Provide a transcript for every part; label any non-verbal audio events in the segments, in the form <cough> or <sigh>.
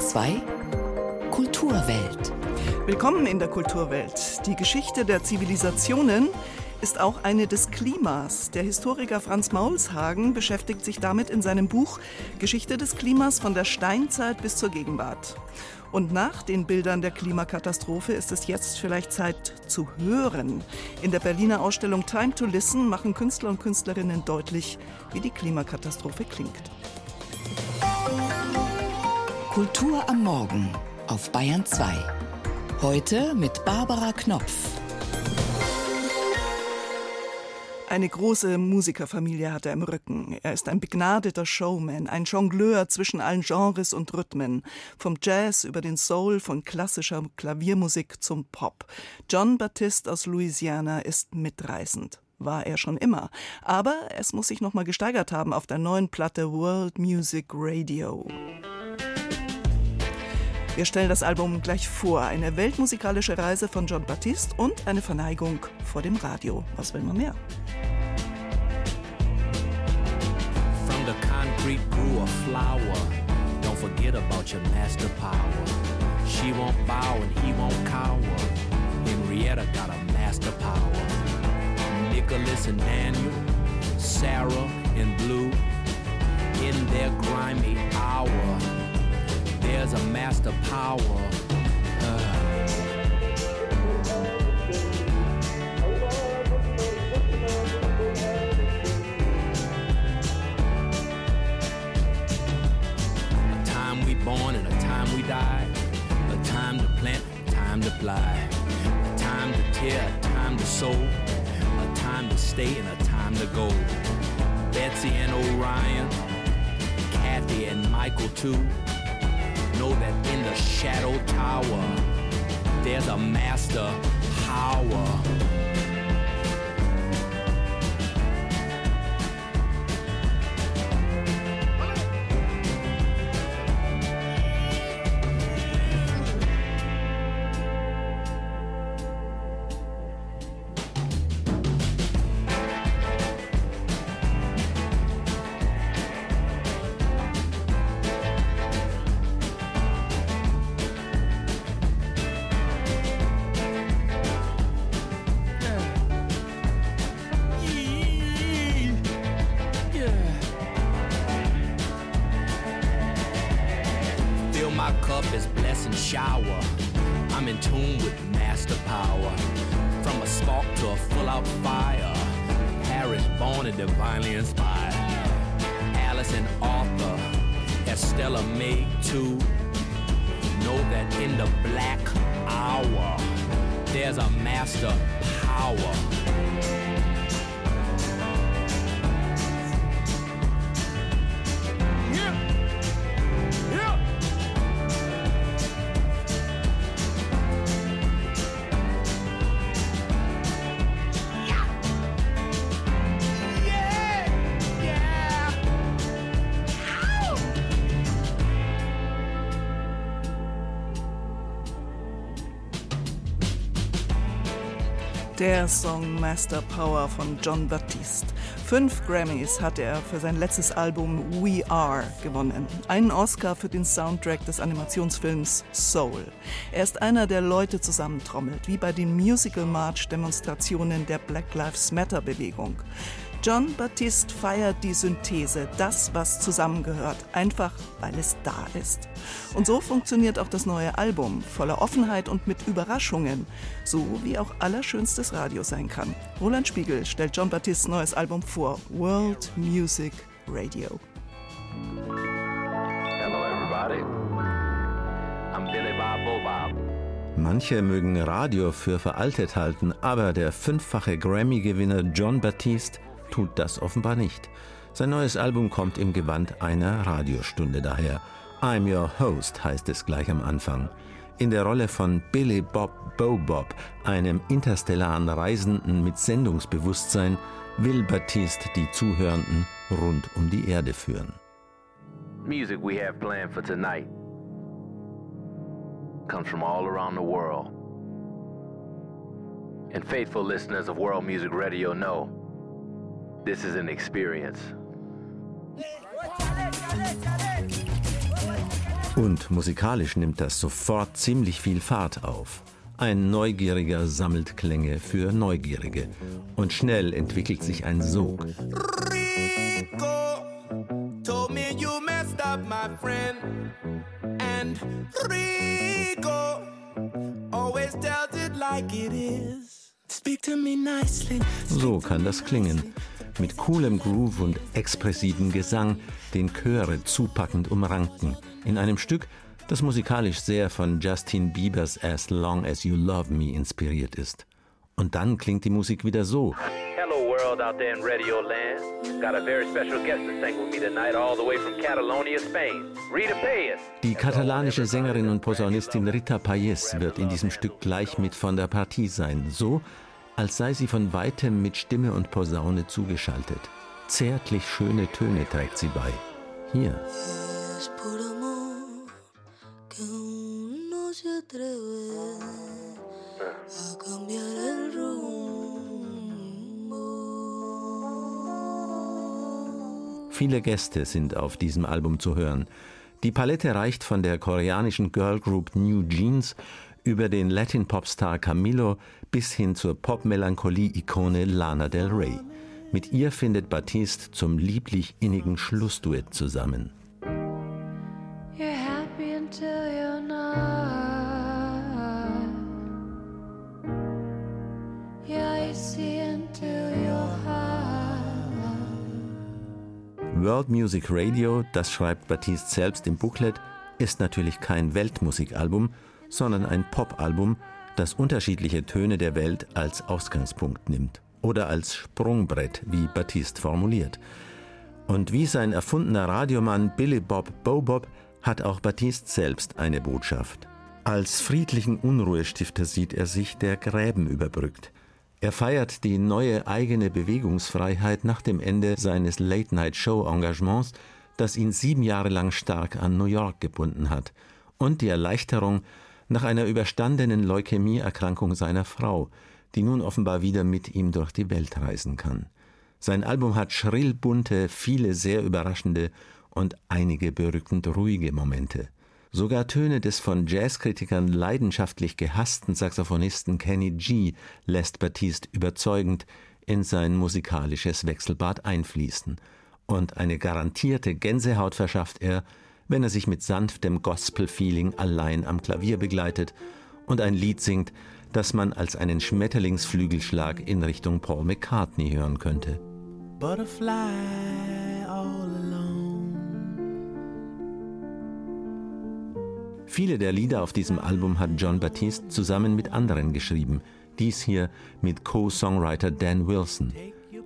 2 Kulturwelt. Willkommen in der Kulturwelt. Die Geschichte der Zivilisationen ist auch eine des Klimas. Der Historiker Franz Maulshagen beschäftigt sich damit in seinem Buch Geschichte des Klimas von der Steinzeit bis zur Gegenwart. Und nach den Bildern der Klimakatastrophe ist es jetzt vielleicht Zeit zu hören. In der Berliner Ausstellung Time to Listen machen Künstler und Künstlerinnen deutlich, wie die Klimakatastrophe klingt. Kultur am Morgen auf Bayern 2. Heute mit Barbara Knopf. Eine große Musikerfamilie hat er im Rücken. Er ist ein begnadeter Showman, ein Jongleur zwischen allen Genres und Rhythmen. Vom Jazz über den Soul, von klassischer Klaviermusik zum Pop. John Baptiste aus Louisiana ist mitreißend war er schon immer. Aber es muss sich noch mal gesteigert haben auf der neuen Platte World Music Radio. Wir stellen das Album gleich vor. Eine weltmusikalische Reise von John Baptiste und eine Verneigung vor dem Radio. Was will man mehr? From the concrete grew a flower. Don't forget about your master power. She won't bow and he won't cower. Henrietta got a master power. Nicholas and Daniel, Sarah and Blue, in their grimy hour. There's a master power. Uh. A time we born and a time we die. A time to plant, a time to fly. A time to tear, a time to sow. A time to stay and a time to go. Betsy and Orion, Kathy and Michael too know that in the shadow tower there's a master power. shower. I'm in tune with master power. From a spark to a full out fire. Harris born and divinely inspired. Alice and Arthur, Estella May too. Know that in the black hour, there's a master power Der Song Master Power von John Baptiste. Fünf Grammys hat er für sein letztes Album We Are gewonnen. Einen Oscar für den Soundtrack des Animationsfilms Soul. Er ist einer, der Leute zusammentrommelt, wie bei den Musical March Demonstrationen der Black Lives Matter Bewegung. John Baptiste feiert die Synthese, das, was zusammengehört, einfach weil es da ist. Und so funktioniert auch das neue Album, voller Offenheit und mit Überraschungen, so wie auch allerschönstes Radio sein kann. Roland Spiegel stellt John Baptistes neues Album vor, World Music Radio. Hello everybody. I'm Billy Bob Bob. Manche mögen Radio für veraltet halten, aber der fünffache Grammy-Gewinner John Baptiste tut das offenbar nicht. Sein neues Album kommt im Gewand einer Radiostunde daher. I'm Your Host heißt es gleich am Anfang. In der Rolle von Billy Bob Bobob, einem interstellaren Reisenden mit Sendungsbewusstsein, will Baptiste die Zuhörenden rund um die Erde führen. Music we have planned for tonight comes from all around the world. And faithful listeners of World Music Radio know This is an experience. Und musikalisch nimmt das sofort ziemlich viel Fahrt auf. Ein Neugieriger sammelt Klänge für Neugierige. Und schnell entwickelt sich ein Sog. Rico told me you messed up, my friend. And Rico always tells it like it is. Speak to me nicely. So kann das klingen. Mit coolem Groove und expressivem Gesang, den Chöre zupackend umranken. In einem Stück, das musikalisch sehr von Justin Biebers As Long As You Love Me inspiriert ist. Und dann klingt die Musik wieder so. Hello world out there in Radio Land. Got a very special guest to sing with me tonight all the way from Catalonia, Spain. Rita Payes. Die katalanische Sängerin und Posaunistin Rita Payes wird in diesem Stück gleich mit von der Partie sein. So, als sei sie von weitem mit Stimme und Posaune zugeschaltet. Zärtlich schöne Töne trägt sie bei. Hier. Viele Gäste sind auf diesem Album zu hören. Die Palette reicht von der koreanischen Girlgroup New Jeans über den Latin-Popstar Camilo bis hin zur Pop-Melancholie-Ikone Lana Del Rey. Mit ihr findet Batiste zum lieblich innigen Schlussduett zusammen. World Music Radio, das schreibt Batiste selbst im Booklet, ist natürlich kein Weltmusikalbum, sondern ein Popalbum, das unterschiedliche Töne der Welt als Ausgangspunkt nimmt oder als Sprungbrett, wie Batiste formuliert. Und wie sein erfundener Radiomann Billy Bob Bobob hat auch Batiste selbst eine Botschaft. Als friedlichen Unruhestifter sieht er sich, der Gräben überbrückt, er feiert die neue eigene Bewegungsfreiheit nach dem Ende seines Late-Night-Show-Engagements, das ihn sieben Jahre lang stark an New York gebunden hat, und die Erleichterung nach einer überstandenen Leukämieerkrankung seiner Frau, die nun offenbar wieder mit ihm durch die Welt reisen kann. Sein Album hat schrill bunte, viele sehr überraschende und einige berückend ruhige Momente. Sogar Töne des von Jazzkritikern leidenschaftlich gehassten Saxophonisten Kenny G lässt Batiste überzeugend in sein musikalisches Wechselbad einfließen. Und eine garantierte Gänsehaut verschafft er, wenn er sich mit sanftem Gospel-Feeling allein am Klavier begleitet und ein Lied singt, das man als einen Schmetterlingsflügelschlag in Richtung Paul McCartney hören könnte. Butterfly Viele der Lieder auf diesem Album hat John Batiste zusammen mit anderen geschrieben. Dies hier mit Co-Songwriter Dan Wilson.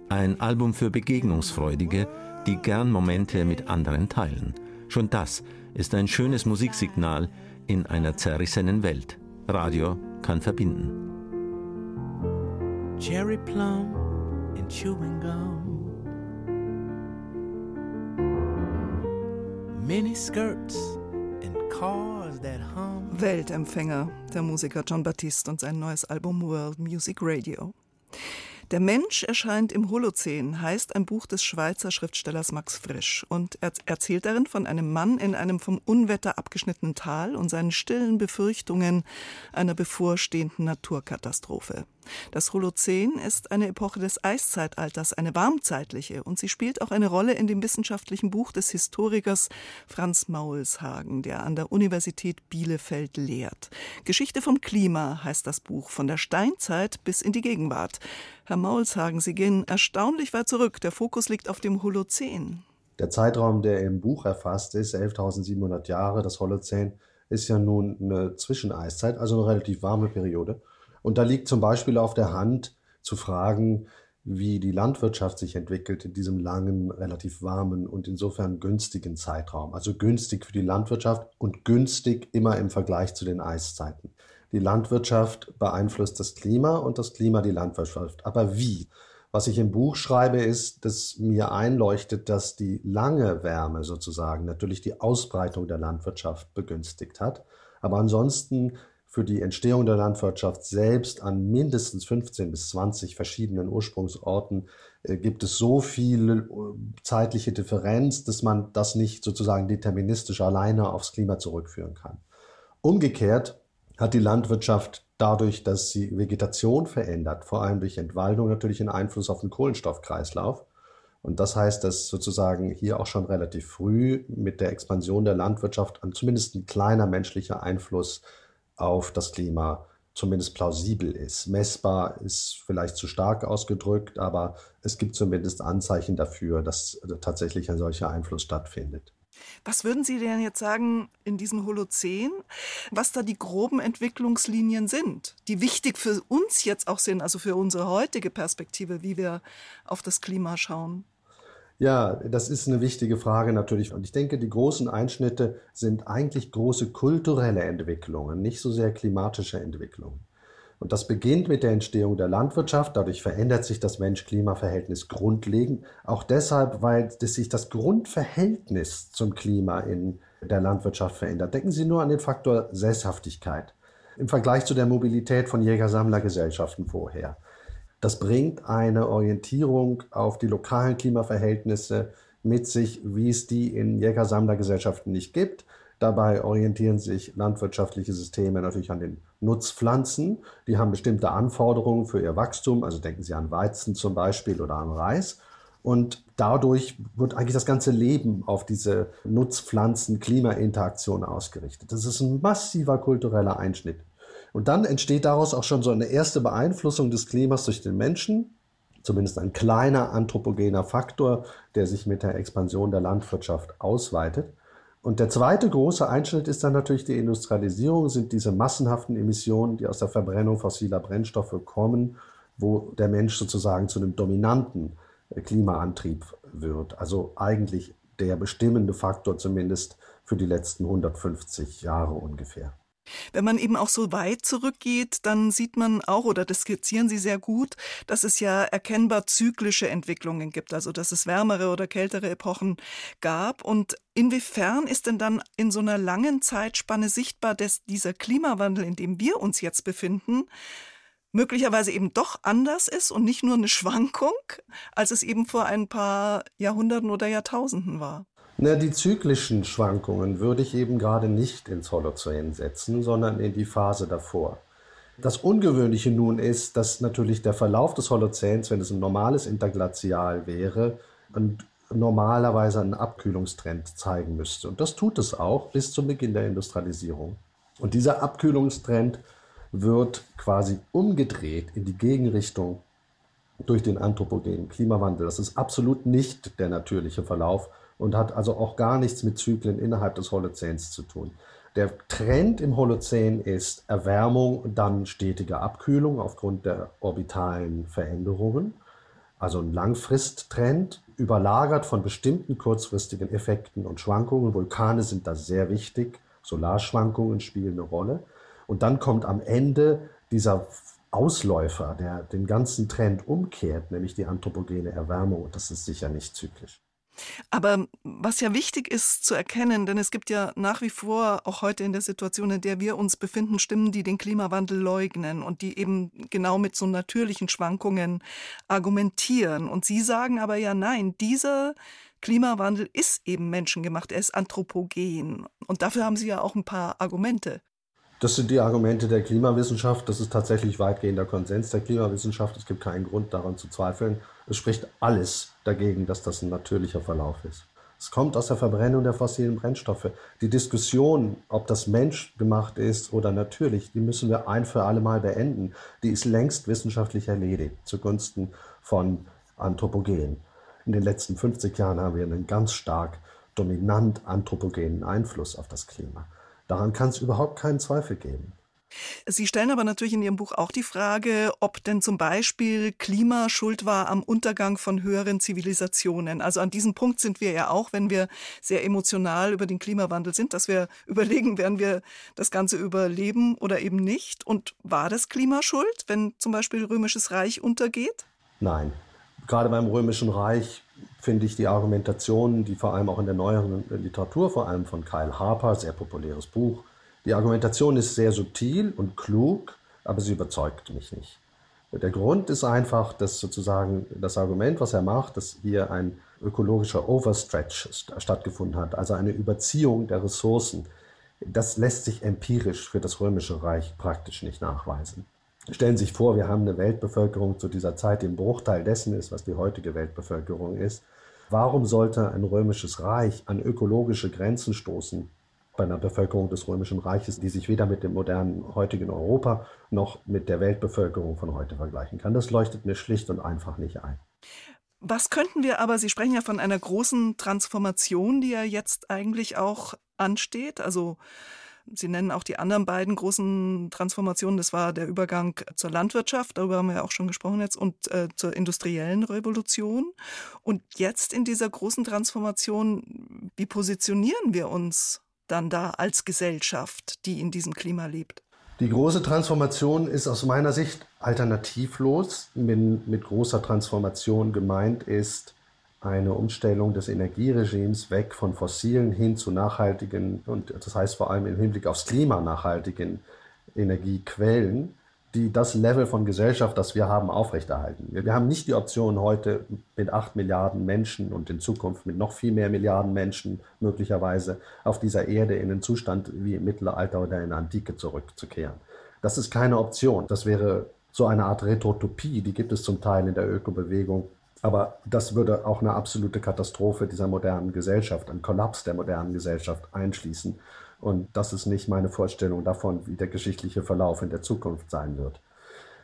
Ein Album für Begegnungsfreudige, die gern Momente mit anderen teilen. Schon das ist ein schönes Musiksignal in einer zerrissenen Welt. Radio kann verbinden. Cherry plum and chewing gum. Mini skirts and cars. Weltempfänger, der Musiker John Baptiste und sein neues Album World Music Radio. Der Mensch erscheint im Holozän heißt ein Buch des Schweizer Schriftstellers Max Frisch und er erzählt darin von einem Mann in einem vom Unwetter abgeschnittenen Tal und seinen stillen Befürchtungen einer bevorstehenden Naturkatastrophe. Das Holozän ist eine Epoche des Eiszeitalters, eine warmzeitliche, und sie spielt auch eine Rolle in dem wissenschaftlichen Buch des Historikers Franz Maulshagen, der an der Universität Bielefeld lehrt. Geschichte vom Klima heißt das Buch, von der Steinzeit bis in die Gegenwart. Herr Maulshagen, Sie gehen erstaunlich weit zurück. Der Fokus liegt auf dem Holozän. Der Zeitraum, der im Buch erfasst ist, 11.700 Jahre, das Holozän, ist ja nun eine Zwischeneiszeit, also eine relativ warme Periode. Und da liegt zum Beispiel auf der Hand zu fragen, wie die Landwirtschaft sich entwickelt in diesem langen, relativ warmen und insofern günstigen Zeitraum. Also günstig für die Landwirtschaft und günstig immer im Vergleich zu den Eiszeiten. Die Landwirtschaft beeinflusst das Klima und das Klima die Landwirtschaft. Aber wie? Was ich im Buch schreibe, ist, dass mir einleuchtet, dass die lange Wärme sozusagen natürlich die Ausbreitung der Landwirtschaft begünstigt hat. Aber ansonsten für die Entstehung der Landwirtschaft selbst an mindestens 15 bis 20 verschiedenen Ursprungsorten äh, gibt es so viel äh, zeitliche Differenz, dass man das nicht sozusagen deterministisch alleine aufs Klima zurückführen kann. Umgekehrt hat die Landwirtschaft dadurch, dass sie Vegetation verändert, vor allem durch Entwaldung natürlich einen Einfluss auf den Kohlenstoffkreislauf. Und das heißt, dass sozusagen hier auch schon relativ früh mit der Expansion der Landwirtschaft zumindest ein kleiner menschlicher Einfluss auf das Klima zumindest plausibel ist. Messbar ist vielleicht zu stark ausgedrückt, aber es gibt zumindest Anzeichen dafür, dass tatsächlich ein solcher Einfluss stattfindet. Was würden Sie denn jetzt sagen in diesem Holozän, was da die groben Entwicklungslinien sind, die wichtig für uns jetzt auch sind, also für unsere heutige Perspektive, wie wir auf das Klima schauen? Ja, das ist eine wichtige Frage natürlich. Und ich denke, die großen Einschnitte sind eigentlich große kulturelle Entwicklungen, nicht so sehr klimatische Entwicklungen. Und das beginnt mit der Entstehung der Landwirtschaft. Dadurch verändert sich das Mensch-Klima-Verhältnis grundlegend. Auch deshalb, weil sich das Grundverhältnis zum Klima in der Landwirtschaft verändert. Denken Sie nur an den Faktor Sesshaftigkeit im Vergleich zu der Mobilität von Jäger-Sammler-Gesellschaften vorher. Das bringt eine Orientierung auf die lokalen Klimaverhältnisse mit sich, wie es die in Jäger-Sammler-Gesellschaften nicht gibt. Dabei orientieren sich landwirtschaftliche Systeme natürlich an den Nutzpflanzen. Die haben bestimmte Anforderungen für ihr Wachstum. Also denken Sie an Weizen zum Beispiel oder an Reis. Und dadurch wird eigentlich das ganze Leben auf diese Nutzpflanzen-Klima-Interaktion ausgerichtet. Das ist ein massiver kultureller Einschnitt. Und dann entsteht daraus auch schon so eine erste Beeinflussung des Klimas durch den Menschen, zumindest ein kleiner anthropogener Faktor, der sich mit der Expansion der Landwirtschaft ausweitet. Und der zweite große Einschnitt ist dann natürlich die Industrialisierung, sind diese massenhaften Emissionen, die aus der Verbrennung fossiler Brennstoffe kommen, wo der Mensch sozusagen zu einem dominanten äh, Klimaantrieb wird. Also eigentlich der bestimmende Faktor zumindest für die letzten 150 Jahre ungefähr. Wenn man eben auch so weit zurückgeht, dann sieht man auch, oder das skizzieren Sie sehr gut, dass es ja erkennbar zyklische Entwicklungen gibt, also dass es wärmere oder kältere Epochen gab. Und inwiefern ist denn dann in so einer langen Zeitspanne sichtbar, dass dieser Klimawandel, in dem wir uns jetzt befinden, möglicherweise eben doch anders ist und nicht nur eine Schwankung, als es eben vor ein paar Jahrhunderten oder Jahrtausenden war? Na, die zyklischen Schwankungen würde ich eben gerade nicht ins Holozän setzen, sondern in die Phase davor. Das Ungewöhnliche nun ist, dass natürlich der Verlauf des Holozäns, wenn es ein normales Interglazial wäre, ein, normalerweise einen Abkühlungstrend zeigen müsste. Und das tut es auch bis zum Beginn der Industrialisierung. Und dieser Abkühlungstrend wird quasi umgedreht in die Gegenrichtung durch den anthropogenen Klimawandel. Das ist absolut nicht der natürliche Verlauf und hat also auch gar nichts mit Zyklen innerhalb des Holozäns zu tun. Der Trend im Holozän ist Erwärmung dann stetige Abkühlung aufgrund der orbitalen Veränderungen. Also ein Langfristtrend, überlagert von bestimmten kurzfristigen Effekten und Schwankungen. Vulkane sind da sehr wichtig, Solarschwankungen spielen eine Rolle. Und dann kommt am Ende dieser Ausläufer, der den ganzen Trend umkehrt, nämlich die anthropogene Erwärmung. Und das ist sicher nicht zyklisch. Aber was ja wichtig ist zu erkennen, denn es gibt ja nach wie vor, auch heute in der Situation, in der wir uns befinden, Stimmen, die den Klimawandel leugnen und die eben genau mit so natürlichen Schwankungen argumentieren. Und Sie sagen aber ja, nein, dieser Klimawandel ist eben menschengemacht, er ist anthropogen. Und dafür haben Sie ja auch ein paar Argumente. Das sind die Argumente der Klimawissenschaft. Das ist tatsächlich weitgehender Konsens der Klimawissenschaft. Es gibt keinen Grund daran zu zweifeln. Es spricht alles dagegen, dass das ein natürlicher Verlauf ist. Es kommt aus der Verbrennung der fossilen Brennstoffe. Die Diskussion, ob das menschgemacht ist oder natürlich, die müssen wir ein für alle Mal beenden. Die ist längst wissenschaftlich erledigt zugunsten von Anthropogen. In den letzten 50 Jahren haben wir einen ganz stark dominant anthropogenen Einfluss auf das Klima. Daran kann es überhaupt keinen Zweifel geben. Sie stellen aber natürlich in Ihrem Buch auch die Frage, ob denn zum Beispiel Klima schuld war am Untergang von höheren Zivilisationen. Also an diesem Punkt sind wir ja auch, wenn wir sehr emotional über den Klimawandel sind, dass wir <laughs> überlegen, werden wir das Ganze überleben oder eben nicht. Und war das Klima schuld, wenn zum Beispiel Römisches Reich untergeht? Nein. Gerade beim Römischen Reich finde ich die Argumentation, die vor allem auch in der neueren Literatur, vor allem von Kyle Harper, sehr populäres Buch, Die Argumentation ist sehr subtil und klug, aber sie überzeugt mich nicht. Der Grund ist einfach, dass sozusagen das Argument, was er macht, dass hier ein ökologischer Overstretch stattgefunden hat, also eine Überziehung der Ressourcen, das lässt sich empirisch für das Römische Reich praktisch nicht nachweisen. Stellen Sie sich vor, wir haben eine Weltbevölkerung zu dieser Zeit, die ein Bruchteil dessen ist, was die heutige Weltbevölkerung ist. Warum sollte ein römisches Reich an ökologische Grenzen stoßen bei einer Bevölkerung des römischen Reiches, die sich weder mit dem modernen heutigen Europa noch mit der Weltbevölkerung von heute vergleichen kann? Das leuchtet mir schlicht und einfach nicht ein. Was könnten wir aber, Sie sprechen ja von einer großen Transformation, die ja jetzt eigentlich auch ansteht. Also Sie nennen auch die anderen beiden großen Transformationen. Das war der Übergang zur Landwirtschaft, darüber haben wir ja auch schon gesprochen jetzt, und äh, zur industriellen Revolution. Und jetzt in dieser großen Transformation, wie positionieren wir uns dann da als Gesellschaft, die in diesem Klima lebt? Die große Transformation ist aus meiner Sicht alternativlos. Mit, mit großer Transformation gemeint ist eine Umstellung des Energieregimes weg von fossilen hin zu nachhaltigen und das heißt vor allem im Hinblick aufs Klima nachhaltigen Energiequellen die das Level von Gesellschaft, das wir haben, aufrechterhalten. Wir, wir haben nicht die Option heute mit acht Milliarden Menschen und in Zukunft mit noch viel mehr Milliarden Menschen möglicherweise auf dieser Erde in den Zustand wie im Mittelalter oder in der Antike zurückzukehren. Das ist keine Option. Das wäre so eine Art Retrotopie, die gibt es zum Teil in der Ökobewegung. Aber das würde auch eine absolute Katastrophe dieser modernen Gesellschaft, ein Kollaps der modernen Gesellschaft einschließen. Und das ist nicht meine Vorstellung davon, wie der geschichtliche Verlauf in der Zukunft sein wird.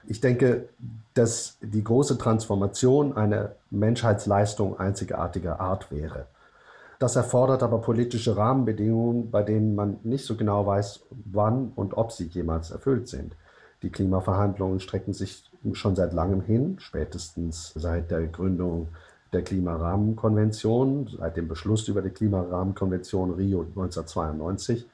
Ich denke, dass die große Transformation eine Menschheitsleistung einzigartiger Art wäre. Das erfordert aber politische Rahmenbedingungen, bei denen man nicht so genau weiß, wann und ob sie jemals erfüllt sind. Die Klimaverhandlungen strecken sich schon seit langem hin, spätestens seit der Gründung der Klimarahmenkonvention, seit dem Beschluss über die Klimarahmenkonvention Rio 1992.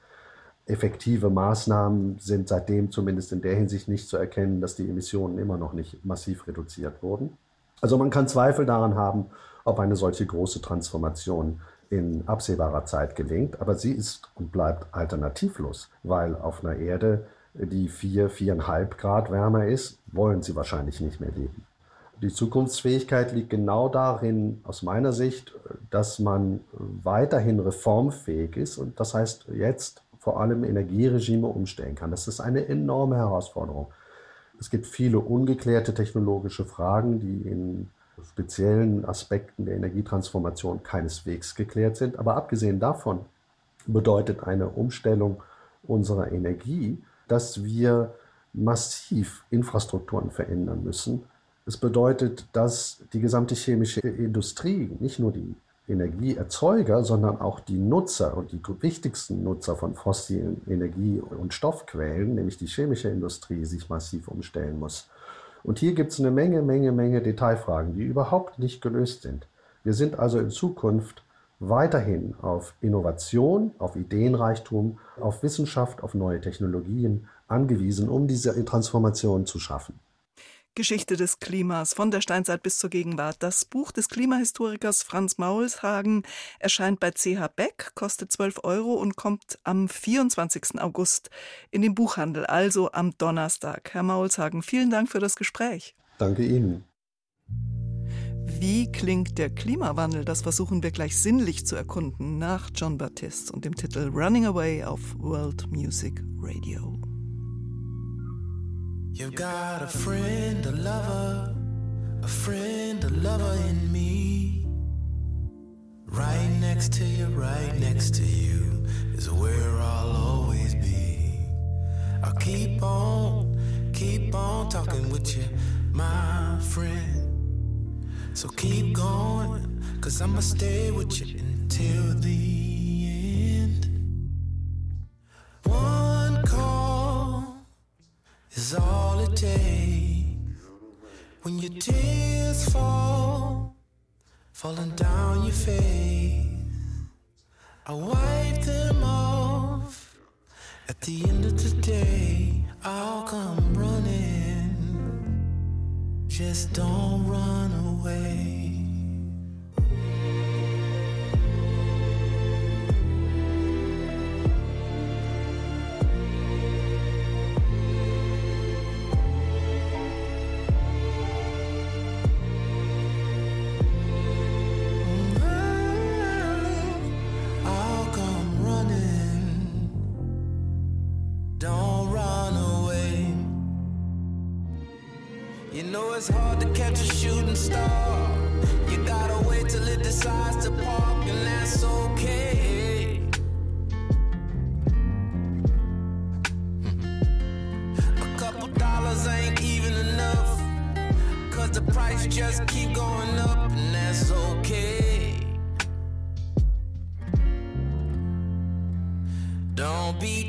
Effektive Maßnahmen sind seitdem zumindest in der Hinsicht nicht zu erkennen, dass die Emissionen immer noch nicht massiv reduziert wurden. Also man kann Zweifel daran haben, ob eine solche große Transformation in absehbarer Zeit gelingt, aber sie ist und bleibt alternativlos, weil auf einer Erde, die vier, viereinhalb Grad wärmer ist, wollen sie wahrscheinlich nicht mehr leben. Die Zukunftsfähigkeit liegt genau darin, aus meiner Sicht, dass man weiterhin reformfähig ist und das heißt jetzt vor allem Energieregime umstellen kann. Das ist eine enorme Herausforderung. Es gibt viele ungeklärte technologische Fragen, die in speziellen Aspekten der Energietransformation keineswegs geklärt sind. Aber abgesehen davon bedeutet eine Umstellung unserer Energie, dass wir massiv Infrastrukturen verändern müssen, es bedeutet, dass die gesamte chemische Industrie, nicht nur die Energieerzeuger, sondern auch die Nutzer und die wichtigsten Nutzer von fossilen Energie- und Stoffquellen, nämlich die chemische Industrie, sich massiv umstellen muss. Und hier gibt es eine Menge, Menge, Menge Detailfragen, die überhaupt nicht gelöst sind. Wir sind also in Zukunft weiterhin auf Innovation, auf Ideenreichtum, auf Wissenschaft, auf neue Technologien angewiesen, um diese Transformation zu schaffen. Geschichte des Klimas von der Steinzeit bis zur Gegenwart. Das Buch des Klimahistorikers Franz Maulshagen erscheint bei CH Beck, kostet 12 Euro und kommt am 24. August in den Buchhandel, also am Donnerstag. Herr Maulshagen, vielen Dank für das Gespräch. Danke Ihnen. Wie klingt der Klimawandel? Das versuchen wir gleich sinnlich zu erkunden nach John Baptiste und dem Titel Running Away auf World Music Radio. You've got a friend, a lover, a friend, a lover in me. Right next to you, right next to you is where I'll always be. I'll keep on, keep on talking with you, my friend. So keep going, cause I'ma stay with you until the is all when your tears fall, falling down your face. I wipe them off. At the end of the day, I'll come running. Just don't run away.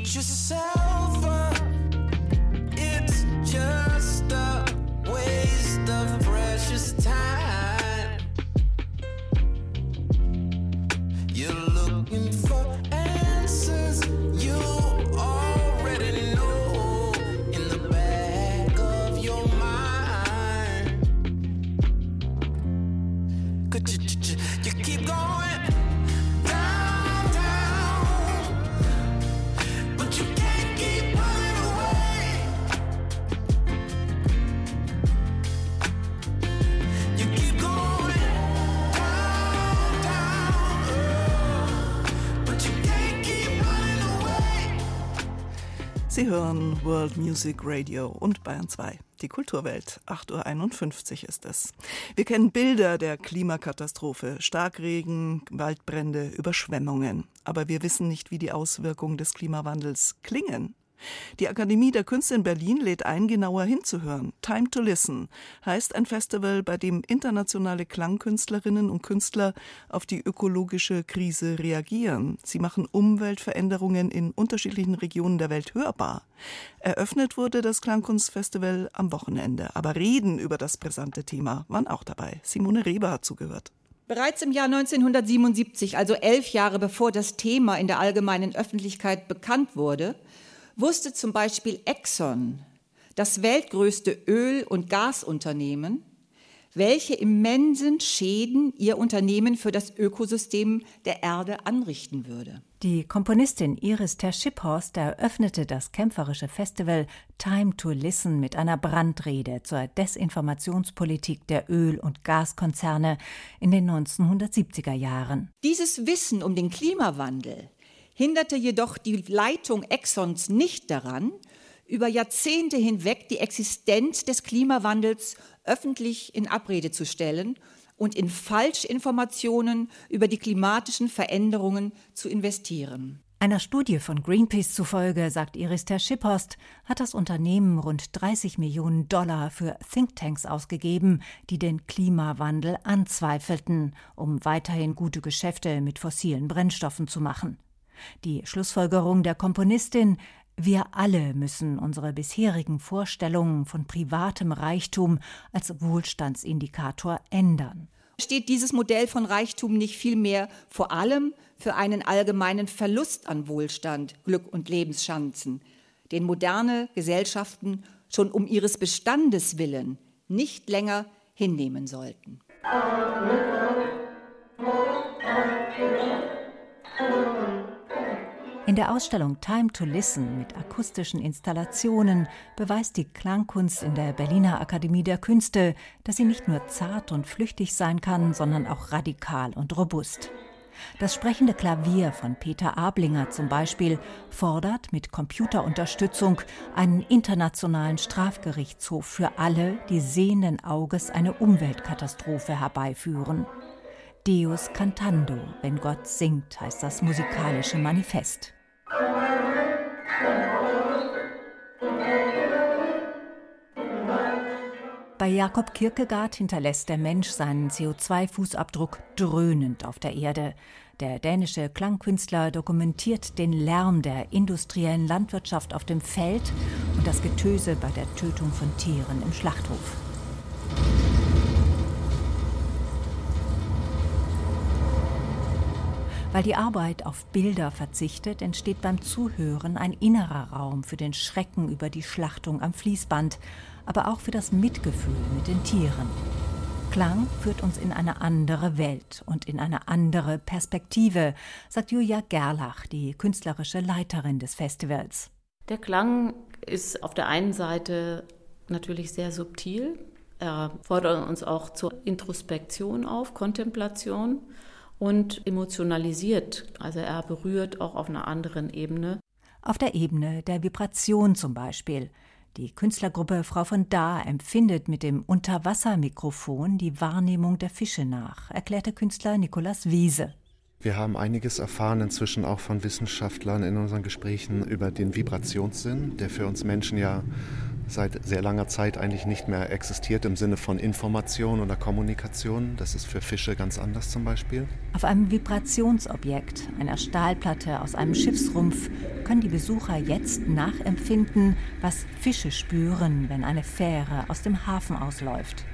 Just yourself. World Music Radio und Bayern 2. Die Kulturwelt. 8.51 Uhr ist es. Wir kennen Bilder der Klimakatastrophe. Starkregen, Waldbrände, Überschwemmungen. Aber wir wissen nicht, wie die Auswirkungen des Klimawandels klingen. Die Akademie der Künste in Berlin lädt ein, genauer hinzuhören. Time to Listen heißt ein Festival, bei dem internationale Klangkünstlerinnen und Künstler auf die ökologische Krise reagieren. Sie machen Umweltveränderungen in unterschiedlichen Regionen der Welt hörbar. Eröffnet wurde das Klangkunstfestival am Wochenende. Aber Reden über das brisante Thema waren auch dabei. Simone Reber hat zugehört. Bereits im Jahr 1977, also elf Jahre bevor das Thema in der allgemeinen Öffentlichkeit bekannt wurde, wusste zum Beispiel Exxon, das weltgrößte Öl- und Gasunternehmen, welche immensen Schäden ihr Unternehmen für das Ökosystem der Erde anrichten würde. Die Komponistin Iris Ter-Schiphorst eröffnete das kämpferische Festival Time to Listen mit einer Brandrede zur Desinformationspolitik der Öl- und Gaskonzerne in den 1970er Jahren. Dieses Wissen um den Klimawandel hinderte jedoch die Leitung Exxons nicht daran, über Jahrzehnte hinweg die Existenz des Klimawandels öffentlich in Abrede zu stellen und in Falschinformationen über die klimatischen Veränderungen zu investieren. Einer Studie von Greenpeace zufolge, sagt Iris Ter-Schipphorst, hat das Unternehmen rund 30 Millionen Dollar für Thinktanks ausgegeben, die den Klimawandel anzweifelten, um weiterhin gute Geschäfte mit fossilen Brennstoffen zu machen. Die Schlussfolgerung der Komponistin wir alle müssen unsere bisherigen Vorstellungen von privatem Reichtum als Wohlstandsindikator ändern. Steht dieses Modell von Reichtum nicht vielmehr vor allem für einen allgemeinen Verlust an Wohlstand, Glück und Lebenschancen, den moderne Gesellschaften schon um ihres Bestandes willen nicht länger hinnehmen sollten? In der Ausstellung Time to Listen mit akustischen Installationen beweist die Klangkunst in der Berliner Akademie der Künste, dass sie nicht nur zart und flüchtig sein kann, sondern auch radikal und robust. Das sprechende Klavier von Peter Ablinger zum Beispiel fordert mit Computerunterstützung einen internationalen Strafgerichtshof für alle, die sehenden Auges eine Umweltkatastrophe herbeiführen. Deus cantando, wenn Gott singt, heißt das musikalische Manifest. Bei Jakob Kierkegaard hinterlässt der Mensch seinen CO2-Fußabdruck dröhnend auf der Erde. Der dänische Klangkünstler dokumentiert den Lärm der industriellen Landwirtschaft auf dem Feld und das Getöse bei der Tötung von Tieren im Schlachthof. Weil die Arbeit auf Bilder verzichtet, entsteht beim Zuhören ein innerer Raum für den Schrecken über die Schlachtung am Fließband, aber auch für das Mitgefühl mit den Tieren. Klang führt uns in eine andere Welt und in eine andere Perspektive, sagt Julia Gerlach, die künstlerische Leiterin des Festivals. Der Klang ist auf der einen Seite natürlich sehr subtil. Er fordert uns auch zur Introspektion auf, Kontemplation und emotionalisiert. Also er berührt auch auf einer anderen Ebene. Auf der Ebene der Vibration zum Beispiel. Die Künstlergruppe Frau von Da empfindet mit dem Unterwassermikrofon die Wahrnehmung der Fische nach, erklärte Künstler Nikolaus Wiese. Wir haben einiges erfahren inzwischen auch von Wissenschaftlern in unseren Gesprächen über den Vibrationssinn, der für uns Menschen ja seit sehr langer Zeit eigentlich nicht mehr existiert im Sinne von Information oder Kommunikation. Das ist für Fische ganz anders zum Beispiel. Auf einem Vibrationsobjekt, einer Stahlplatte aus einem Schiffsrumpf, können die Besucher jetzt nachempfinden, was Fische spüren, wenn eine Fähre aus dem Hafen ausläuft.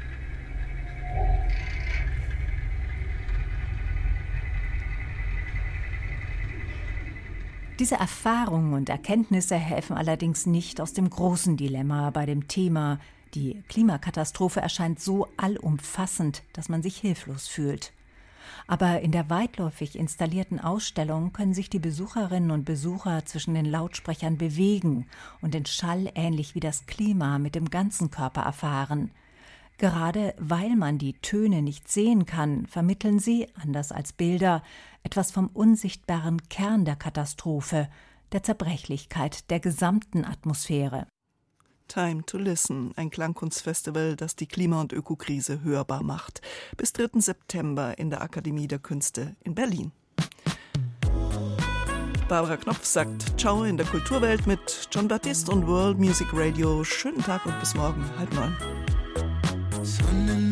Diese Erfahrungen und Erkenntnisse helfen allerdings nicht aus dem großen Dilemma bei dem Thema. Die Klimakatastrophe erscheint so allumfassend, dass man sich hilflos fühlt. Aber in der weitläufig installierten Ausstellung können sich die Besucherinnen und Besucher zwischen den Lautsprechern bewegen und den Schall ähnlich wie das Klima mit dem ganzen Körper erfahren. Gerade weil man die Töne nicht sehen kann, vermitteln sie, anders als Bilder, etwas vom unsichtbaren Kern der Katastrophe, der Zerbrechlichkeit der gesamten Atmosphäre. Time to Listen, ein Klangkunstfestival, das die Klima- und Ökokrise hörbar macht. Bis 3. September in der Akademie der Künste in Berlin. Barbara Knopf sagt Ciao in der Kulturwelt mit John Baptiste und World Music Radio. Schönen Tag und bis morgen, halb neun. running